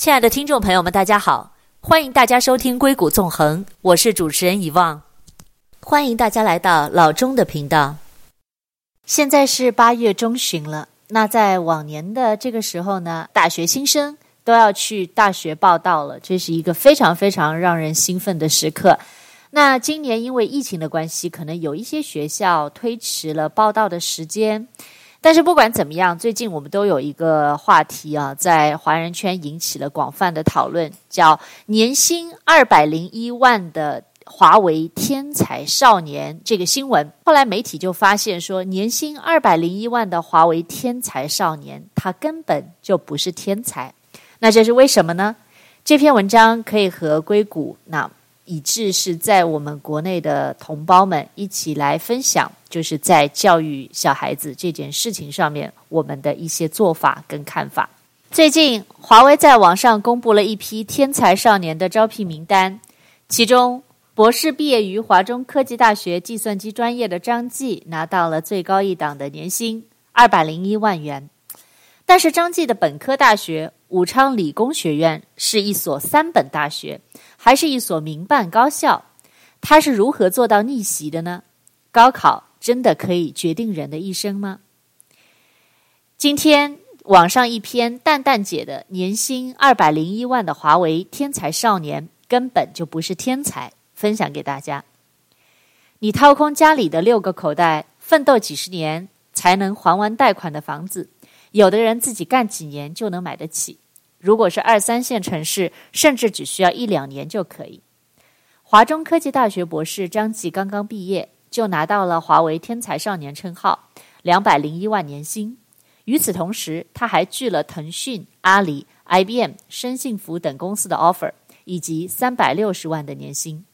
亲爱的听众朋友们，大家好，欢迎大家收听《硅谷纵横》，我是主持人遗忘，欢迎大家来到老钟的频道。现在是八月中旬了，那在往年的这个时候呢，大学新生都要去大学报到了，这是一个非常非常让人兴奋的时刻。那今年因为疫情的关系，可能有一些学校推迟了报到的时间。但是不管怎么样，最近我们都有一个话题啊，在华人圈引起了广泛的讨论，叫年薪二百零一万的华为天才少年这个新闻。后来媒体就发现说，年薪二百零一万的华为天才少年，他根本就不是天才。那这是为什么呢？这篇文章可以和硅谷那。以致是在我们国内的同胞们一起来分享，就是在教育小孩子这件事情上面，我们的一些做法跟看法。最近，华为在网上公布了一批天才少年的招聘名单，其中博士毕业于华中科技大学计算机专业的张继拿到了最高一档的年薪二百零一万元。但是，张继的本科大学武昌理工学院是一所三本大学。还是一所民办高校，他是如何做到逆袭的呢？高考真的可以决定人的一生吗？今天网上一篇蛋蛋姐的年薪二百零一万的华为天才少年根本就不是天才，分享给大家。你掏空家里的六个口袋，奋斗几十年才能还完贷款的房子，有的人自己干几年就能买得起。如果是二三线城市，甚至只需要一两年就可以。华中科技大学博士张继刚刚毕业，就拿到了华为天才少年称号，两百零一万年薪。与此同时，他还拒了腾讯、阿里、IBM、深信服等公司的 offer，以及三百六十万的年薪。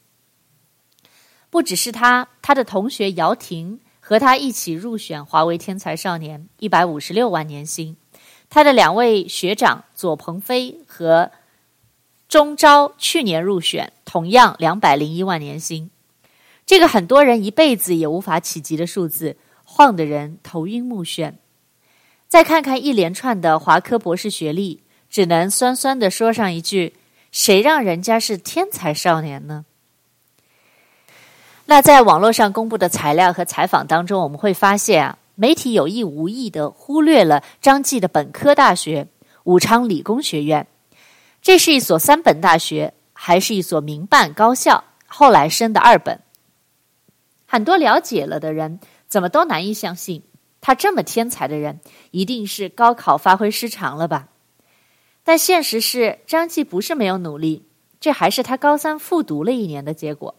不只是他，他的同学姚婷和他一起入选华为天才少年，一百五十六万年薪。他的两位学长左鹏飞和钟昭去年入选，同样两百零一万年薪。这个很多人一辈子也无法企及的数字，晃得人头晕目眩。再看看一连串的华科博士学历，只能酸酸地说上一句：谁让人家是天才少年呢？那在网络上公布的材料和采访当中，我们会发现啊。媒体有意无意的忽略了张继的本科大学武昌理工学院，这是一所三本大学，还是一所民办高校，后来升的二本。很多了解了的人怎么都难以相信，他这么天才的人，一定是高考发挥失常了吧？但现实是，张继不是没有努力，这还是他高三复读了一年的结果。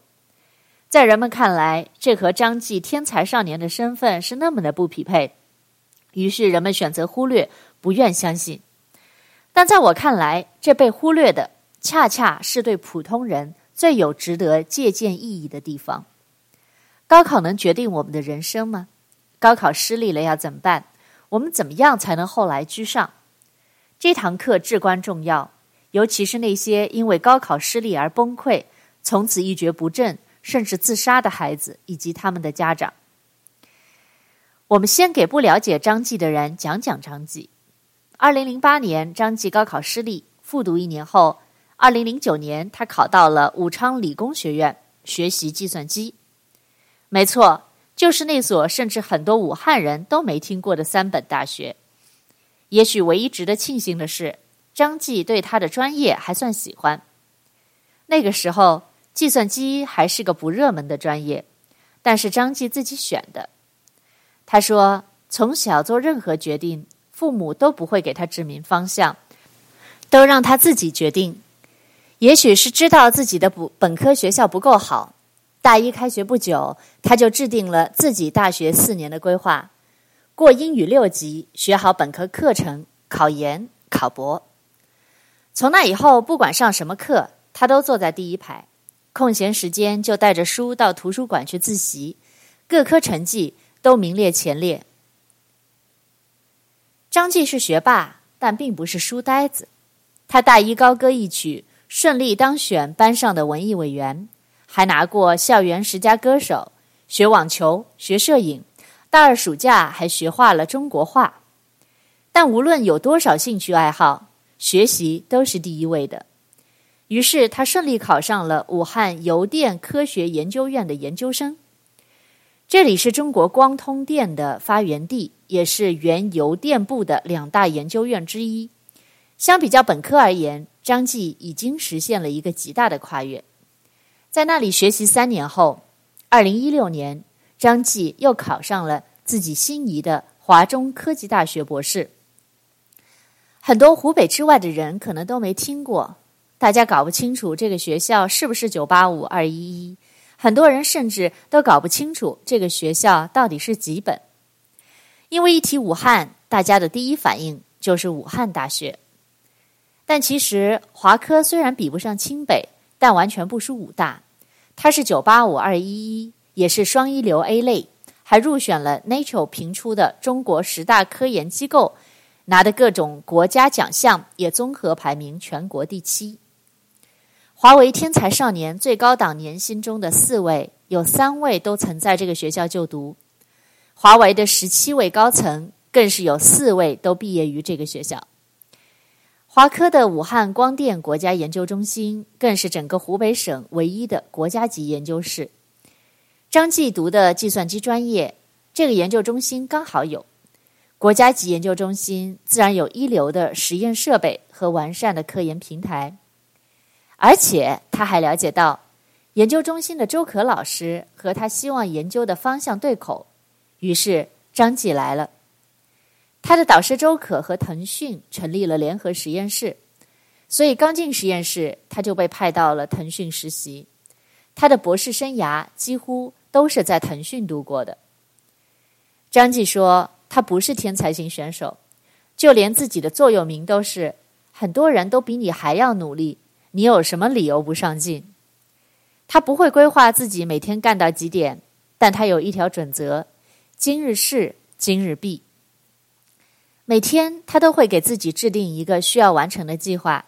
在人们看来，这和张继天才少年的身份是那么的不匹配，于是人们选择忽略，不愿相信。但在我看来，这被忽略的恰恰是对普通人最有值得借鉴意义的地方。高考能决定我们的人生吗？高考失利了要怎么办？我们怎么样才能后来居上？这堂课至关重要，尤其是那些因为高考失利而崩溃，从此一蹶不振。甚至自杀的孩子以及他们的家长，我们先给不了解张继的人讲讲张继。二零零八年，张继高考失利，复读一年后，二零零九年他考到了武昌理工学院学习计算机。没错，就是那所甚至很多武汉人都没听过的三本大学。也许唯一值得庆幸的是，张继对他的专业还算喜欢。那个时候。计算机还是个不热门的专业，但是张继自己选的。他说：“从小做任何决定，父母都不会给他指明方向，都让他自己决定。也许是知道自己的本本科学校不够好，大一开学不久，他就制定了自己大学四年的规划：过英语六级，学好本科课程，考研、考博。从那以后，不管上什么课，他都坐在第一排。”空闲时间就带着书到图书馆去自习，各科成绩都名列前列。张继是学霸，但并不是书呆子。他大一高歌一曲，顺利当选班上的文艺委员，还拿过校园十佳歌手。学网球，学摄影，大二暑假还学画了中国画。但无论有多少兴趣爱好，学习都是第一位的。于是他顺利考上了武汉邮电科学研究院的研究生。这里是中国光通电的发源地，也是原邮电部的两大研究院之一。相比较本科而言，张继已经实现了一个极大的跨越。在那里学习三年后，二零一六年，张继又考上了自己心仪的华中科技大学博士。很多湖北之外的人可能都没听过。大家搞不清楚这个学校是不是985、211，很多人甚至都搞不清楚这个学校到底是几本。因为一提武汉，大家的第一反应就是武汉大学。但其实华科虽然比不上清北，但完全不输武大。它是985、211，也是双一流 A 类，还入选了 Nature 评出的中国十大科研机构，拿的各种国家奖项，也综合排名全国第七。华为天才少年最高档年薪中的四位，有三位都曾在这个学校就读。华为的十七位高层，更是有四位都毕业于这个学校。华科的武汉光电国家研究中心，更是整个湖北省唯一的国家级研究室。张继读的计算机专业，这个研究中心刚好有。国家级研究中心自然有一流的实验设备和完善的科研平台。而且他还了解到，研究中心的周可老师和他希望研究的方向对口，于是张继来了。他的导师周可和腾讯成立了联合实验室，所以刚进实验室他就被派到了腾讯实习。他的博士生涯几乎都是在腾讯度过的。张继说，他不是天才型选手，就连自己的座右铭都是“很多人都比你还要努力”。你有什么理由不上进？他不会规划自己每天干到几点，但他有一条准则：今日事今日毕。每天他都会给自己制定一个需要完成的计划，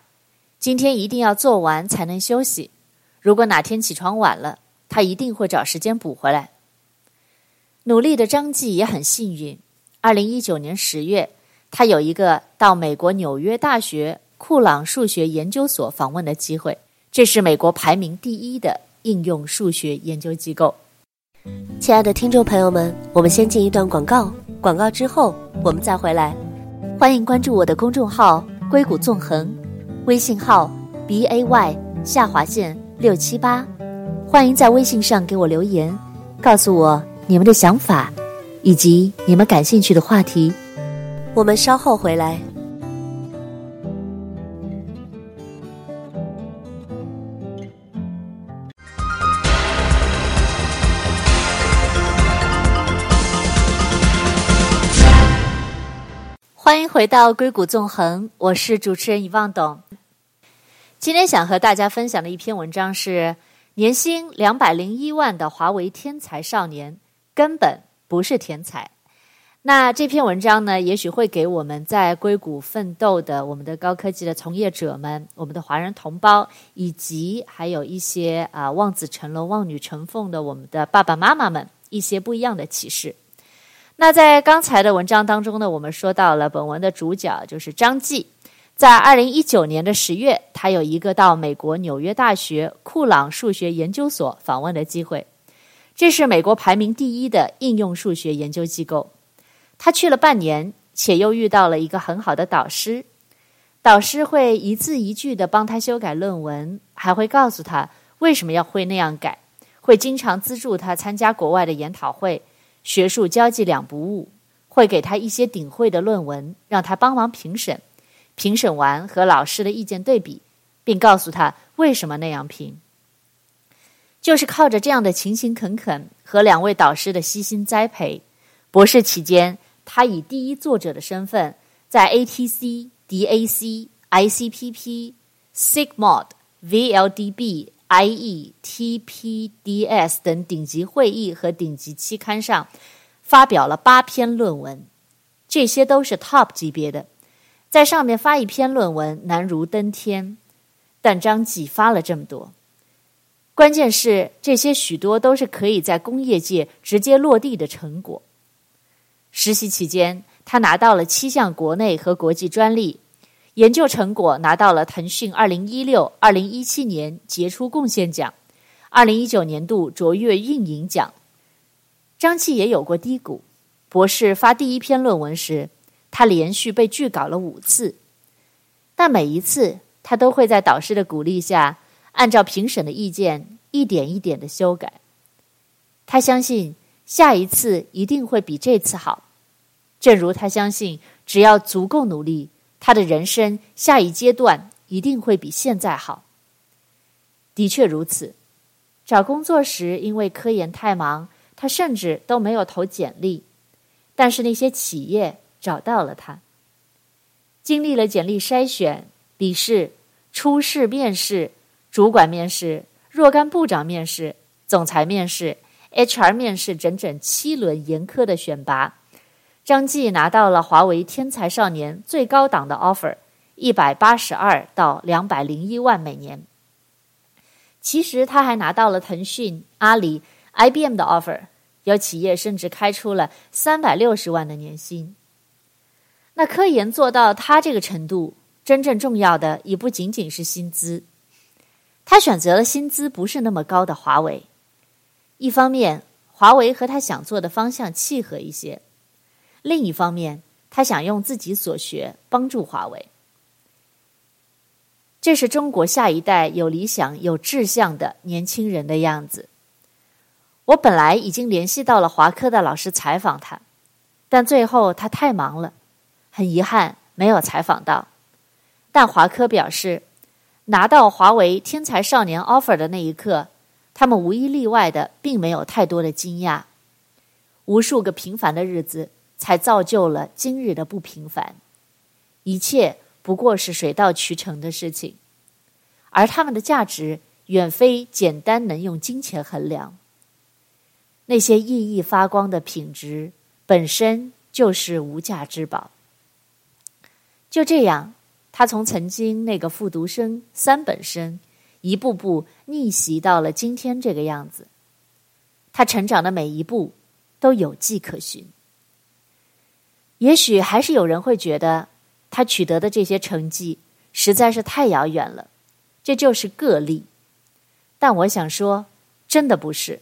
今天一定要做完才能休息。如果哪天起床晚了，他一定会找时间补回来。努力的张继也很幸运，二零一九年十月，他有一个到美国纽约大学。库朗数学研究所访问的机会，这是美国排名第一的应用数学研究机构。亲爱的听众朋友们，我们先进一段广告，广告之后我们再回来。欢迎关注我的公众号“硅谷纵横”，微信号 b a y 下划线六七八。欢迎在微信上给我留言，告诉我你们的想法以及你们感兴趣的话题。我们稍后回来。回到硅谷纵横，我是主持人遗忘董。今天想和大家分享的一篇文章是：年薪两百零一万的华为天才少年根本不是天才。那这篇文章呢，也许会给我们在硅谷奋斗的我们的高科技的从业者们、我们的华人同胞，以及还有一些啊望子成龙、望女成凤的我们的爸爸妈妈们一些不一样的启示。那在刚才的文章当中呢，我们说到了本文的主角就是张继，在二零一九年的十月，他有一个到美国纽约大学库朗数学研究所访问的机会，这是美国排名第一的应用数学研究机构。他去了半年，且又遇到了一个很好的导师，导师会一字一句地帮他修改论文，还会告诉他为什么要会那样改，会经常资助他参加国外的研讨会。学术交际两不误，会给他一些顶会的论文，让他帮忙评审。评审完和老师的意见对比，并告诉他为什么那样评。就是靠着这样的勤勤恳恳和两位导师的悉心栽培，博士期间，他以第一作者的身份，在 ATC、DAC、ICPP、SIGMOD、VLDB。IE、TPDS 等顶级会议和顶级期刊上发表了八篇论文，这些都是 top 级别的，在上面发一篇论文难如登天。但张继发了这么多，关键是这些许多都是可以在工业界直接落地的成果。实习期间，他拿到了七项国内和国际专利，研究成果拿到了腾讯二零一六、二零一七年杰出贡献奖，二零一九年度卓越运营奖。张继也有过低谷，博士发第一篇论文时，他连续被拒稿了五次，但每一次他都会在导师的鼓励下，按照评审的意见一点一点的修改。他相信下一次一定会比这次好，正如他相信只要足够努力，他的人生下一阶段一定会比现在好。的确如此，找工作时因为科研太忙。他甚至都没有投简历，但是那些企业找到了他。经历了简历筛选、笔试、初试面试、主管面试、若干部长面试、总裁面试、HR 面试整整七轮严苛的选拔，张继拿到了华为天才少年最高档的 offer，一百八十二到两百零一万每年。其实他还拿到了腾讯、阿里、IBM 的 offer。有企业甚至开出了三百六十万的年薪。那科研做到他这个程度，真正重要的也不仅仅是薪资。他选择了薪资不是那么高的华为。一方面，华为和他想做的方向契合一些；另一方面，他想用自己所学帮助华为。这是中国下一代有理想、有志向的年轻人的样子。我本来已经联系到了华科的老师采访他，但最后他太忙了，很遗憾没有采访到。但华科表示，拿到华为天才少年 offer 的那一刻，他们无一例外的并没有太多的惊讶。无数个平凡的日子，才造就了今日的不平凡。一切不过是水到渠成的事情，而他们的价值远非简单能用金钱衡量。那些熠熠发光的品质本身就是无价之宝。就这样，他从曾经那个复读生、三本生，一步步逆袭到了今天这个样子。他成长的每一步都有迹可循。也许还是有人会觉得，他取得的这些成绩实在是太遥远了，这就是个例。但我想说，真的不是。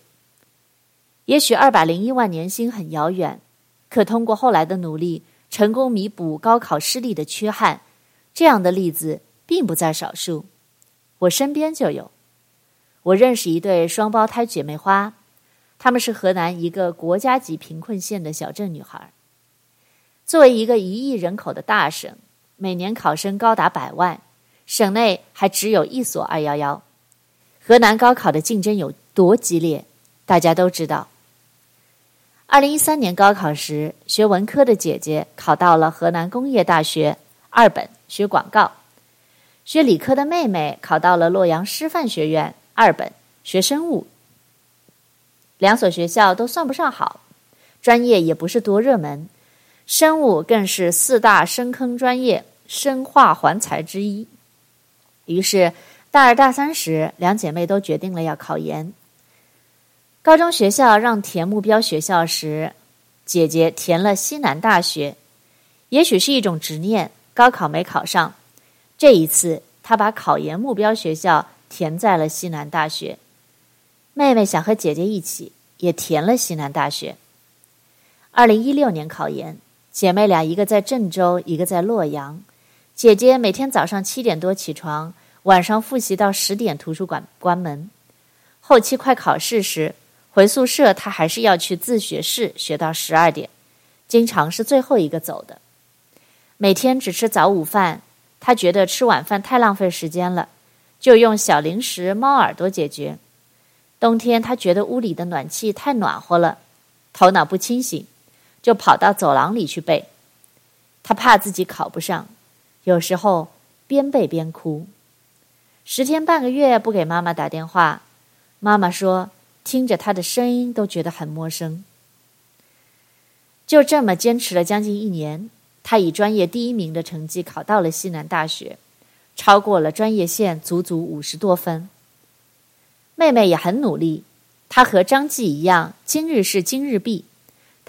也许二百零一万年薪很遥远，可通过后来的努力，成功弥补高考失利的缺憾，这样的例子并不在少数。我身边就有，我认识一对双胞胎姐妹花，她们是河南一个国家级贫困县的小镇女孩。作为一个一亿人口的大省，每年考生高达百万，省内还只有一所二幺幺。河南高考的竞争有多激烈，大家都知道。二零一三年高考时，学文科的姐姐考到了河南工业大学二本学广告；学理科的妹妹考到了洛阳师范学院二本学生物。两所学校都算不上好，专业也不是多热门，生物更是四大深坑专业，生化环材之一。于是，大二大三时，两姐妹都决定了要考研。高中学校让填目标学校时，姐姐填了西南大学。也许是一种执念，高考没考上。这一次，她把考研目标学校填在了西南大学。妹妹想和姐姐一起，也填了西南大学。二零一六年考研，姐妹俩一个在郑州，一个在洛阳。姐姐每天早上七点多起床，晚上复习到十点，图书馆关门。后期快考试时，回宿舍，她还是要去自学室学到十二点，经常是最后一个走的。每天只吃早午饭，她觉得吃晚饭太浪费时间了，就用小零食、猫耳朵解决。冬天她觉得屋里的暖气太暖和了，头脑不清醒，就跑到走廊里去背。他怕自己考不上，有时候边背边哭。十天半个月不给妈妈打电话，妈妈说。听着他的声音都觉得很陌生。就这么坚持了将近一年，他以专业第一名的成绩考到了西南大学，超过了专业线足足五十多分。妹妹也很努力，她和张继一样，今日事今日毕。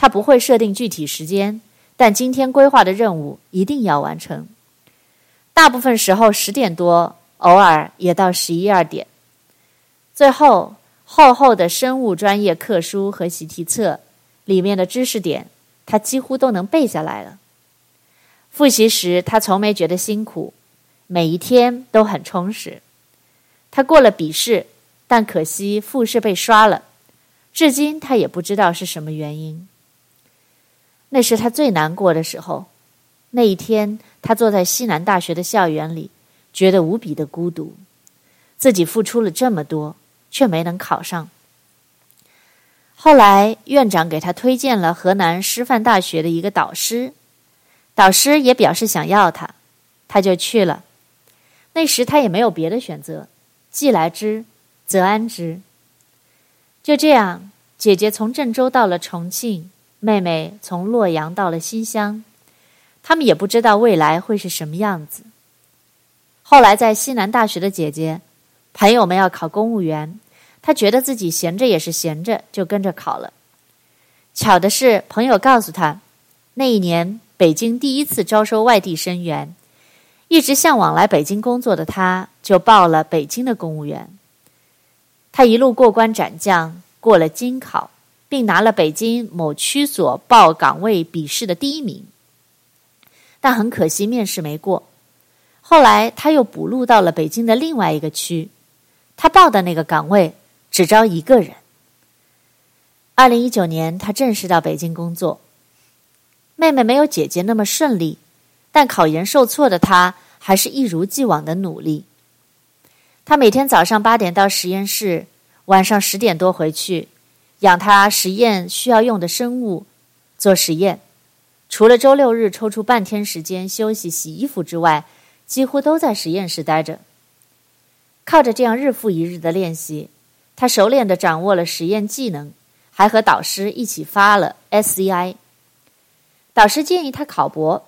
他不会设定具体时间，但今天规划的任务一定要完成。大部分时候十点多，偶尔也到十一二点。最后，厚厚的生物专业课书和习题册里面的知识点，他几乎都能背下来了。复习时，他从没觉得辛苦，每一天都很充实。他过了笔试，但可惜复试被刷了，至今他也不知道是什么原因。那是他最难过的时候。那一天，他坐在西南大学的校园里，觉得无比的孤独，自己付出了这么多，却没能考上。后来，院长给他推荐了河南师范大学的一个导师。导师也表示想要他，他就去了。那时他也没有别的选择，既来之，则安之。就这样，姐姐从郑州到了重庆，妹妹从洛阳到了新乡。他们也不知道未来会是什么样子。后来在西南大学的姐姐，朋友们要考公务员，她觉得自己闲着也是闲着，就跟着考了。巧的是，朋友告诉她，那一年。北京第一次招收外地生源，一直向往来北京工作的他，就报了北京的公务员。他一路过关斩将，过了京考，并拿了北京某区所报岗位笔试的第一名。但很可惜，面试没过。后来他又补录到了北京的另外一个区，他报的那个岗位只招一个人。二零一九年，他正式到北京工作。妹妹没有姐姐那么顺利，但考研受挫的她还是一如既往的努力。她每天早上八点到实验室，晚上十点多回去，养他实验需要用的生物，做实验。除了周六日抽出半天时间休息洗衣服之外，几乎都在实验室待着。靠着这样日复一日的练习，他熟练地掌握了实验技能，还和导师一起发了 SCI。导师建议他考博，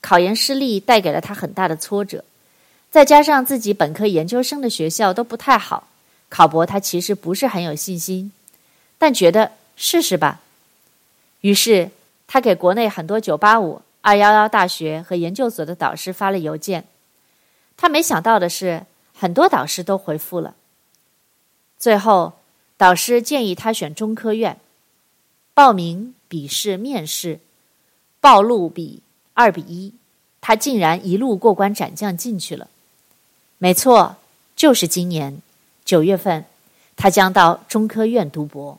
考研失利带给了他很大的挫折，再加上自己本科研究生的学校都不太好，考博他其实不是很有信心，但觉得试试吧。于是他给国内很多985、211大学和研究所的导师发了邮件，他没想到的是，很多导师都回复了。最后，导师建议他选中科院，报名、笔试、面试。报录比二比一，他竟然一路过关斩将进去了。没错，就是今年九月份，他将到中科院读博。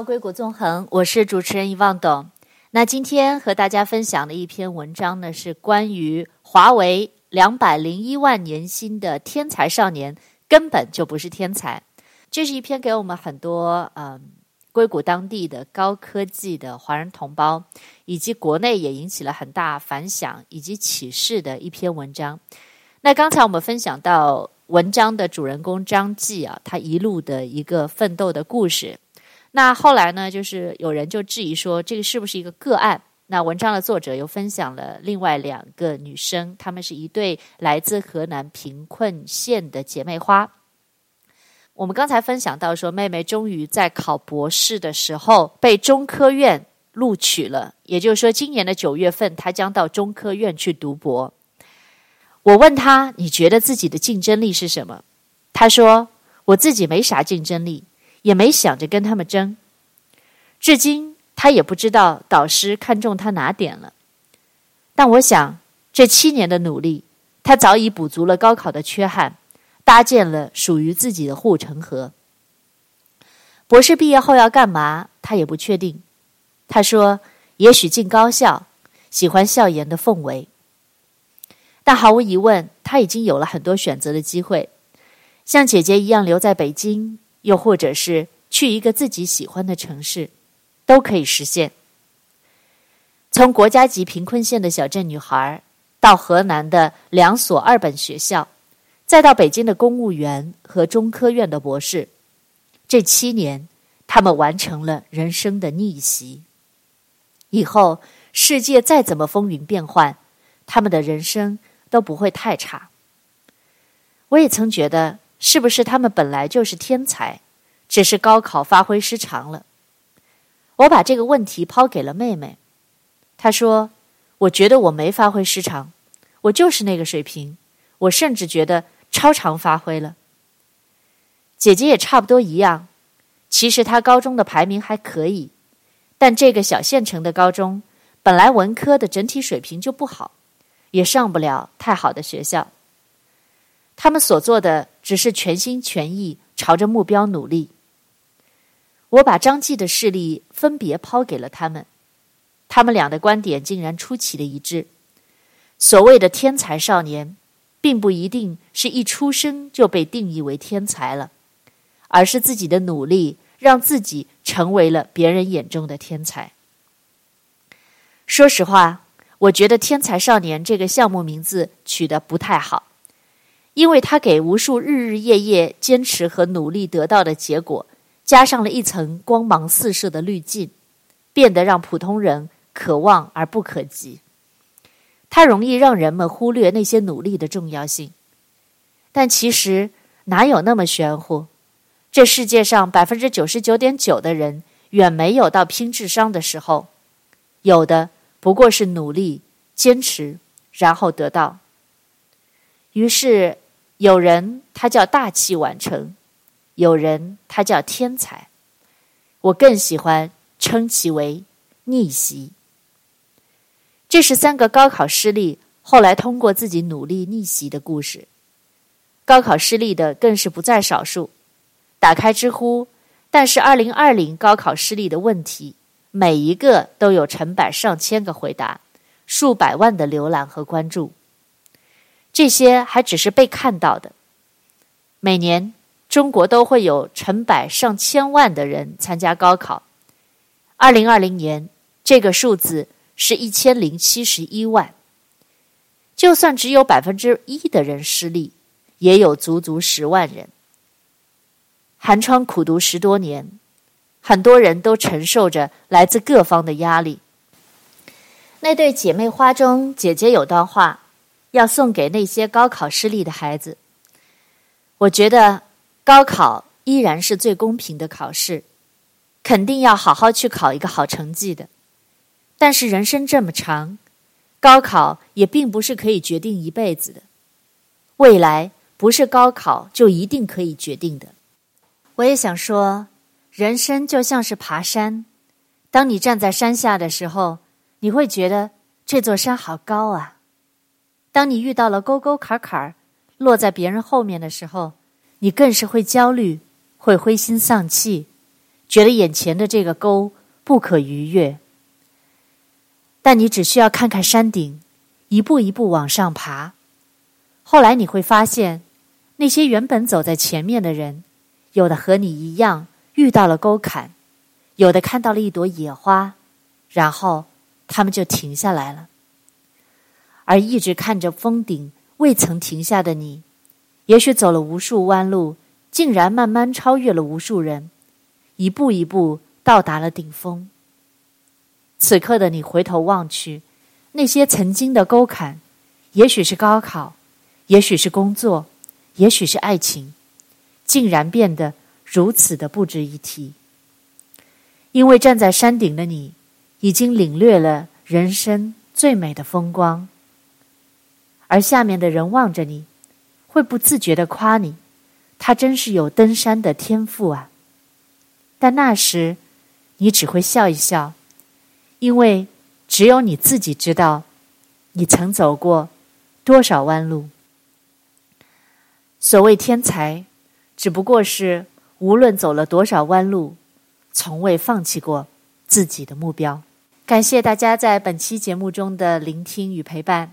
《硅谷纵横》，我是主持人一望董。那今天和大家分享的一篇文章呢，是关于华为两百零一万年薪的天才少年。根本就不是天才，这是一篇给我们很多嗯硅谷当地的高科技的华人同胞，以及国内也引起了很大反响以及启示的一篇文章。那刚才我们分享到文章的主人公张继啊，他一路的一个奋斗的故事。那后来呢，就是有人就质疑说，这个是不是一个个案？那文章的作者又分享了另外两个女生，她们是一对来自河南贫困县的姐妹花。我们刚才分享到说，妹妹终于在考博士的时候被中科院录取了，也就是说，今年的九月份她将到中科院去读博。我问她：“你觉得自己的竞争力是什么？”她说：“我自己没啥竞争力，也没想着跟他们争。”至今。他也不知道导师看中他哪点了，但我想这七年的努力，他早已补足了高考的缺憾，搭建了属于自己的护城河。博士毕业后要干嘛？他也不确定。他说：“也许进高校，喜欢校园的氛围。”但毫无疑问，他已经有了很多选择的机会，像姐姐一样留在北京，又或者是去一个自己喜欢的城市。都可以实现。从国家级贫困县的小镇女孩，到河南的两所二本学校，再到北京的公务员和中科院的博士，这七年，他们完成了人生的逆袭。以后世界再怎么风云变幻，他们的人生都不会太差。我也曾觉得，是不是他们本来就是天才，只是高考发挥失常了？我把这个问题抛给了妹妹，她说：“我觉得我没发挥失常，我就是那个水平，我甚至觉得超常发挥了。”姐姐也差不多一样，其实她高中的排名还可以，但这个小县城的高中本来文科的整体水平就不好，也上不了太好的学校。他们所做的只是全心全意朝着目标努力。我把张继的事例分别抛给了他们，他们俩的观点竟然出奇的一致。所谓的天才少年，并不一定是一出生就被定义为天才了，而是自己的努力让自己成为了别人眼中的天才。说实话，我觉得“天才少年”这个项目名字取得不太好。因为他给无数日日夜夜坚持和努力得到的结果，加上了一层光芒四射的滤镜，变得让普通人可望而不可及。它容易让人们忽略那些努力的重要性。但其实哪有那么玄乎？这世界上百分之九十九点九的人远没有到拼智商的时候，有的不过是努力、坚持，然后得到。于是。有人他叫大器晚成，有人他叫天才，我更喜欢称其为逆袭。这是三个高考失利，后来通过自己努力逆袭的故事。高考失利的更是不在少数。打开知乎，但是二零二零高考失利的问题，每一个都有成百上千个回答，数百万的浏览和关注。这些还只是被看到的。每年，中国都会有成百上千万的人参加高考。二零二零年，这个数字是一千零七十一万。就算只有百分之一的人失利，也有足足十万人。寒窗苦读十多年，很多人都承受着来自各方的压力。那对姐妹花中，姐姐有段话。要送给那些高考失利的孩子。我觉得高考依然是最公平的考试，肯定要好好去考一个好成绩的。但是人生这么长，高考也并不是可以决定一辈子的。未来不是高考就一定可以决定的。我也想说，人生就像是爬山，当你站在山下的时候，你会觉得这座山好高啊。当你遇到了沟沟坎坎，落在别人后面的时候，你更是会焦虑，会灰心丧气，觉得眼前的这个沟不可逾越。但你只需要看看山顶，一步一步往上爬。后来你会发现，那些原本走在前面的人，有的和你一样遇到了沟坎，有的看到了一朵野花，然后他们就停下来了。而一直看着峰顶未曾停下的你，也许走了无数弯路，竟然慢慢超越了无数人，一步一步到达了顶峰。此刻的你回头望去，那些曾经的沟坎，也许是高考，也许是工作，也许是爱情，竟然变得如此的不值一提。因为站在山顶的你，已经领略了人生最美的风光。而下面的人望着你，会不自觉的夸你，他真是有登山的天赋啊。但那时，你只会笑一笑，因为只有你自己知道，你曾走过多少弯路。所谓天才，只不过是无论走了多少弯路，从未放弃过自己的目标。感谢大家在本期节目中的聆听与陪伴。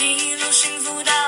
记录幸福的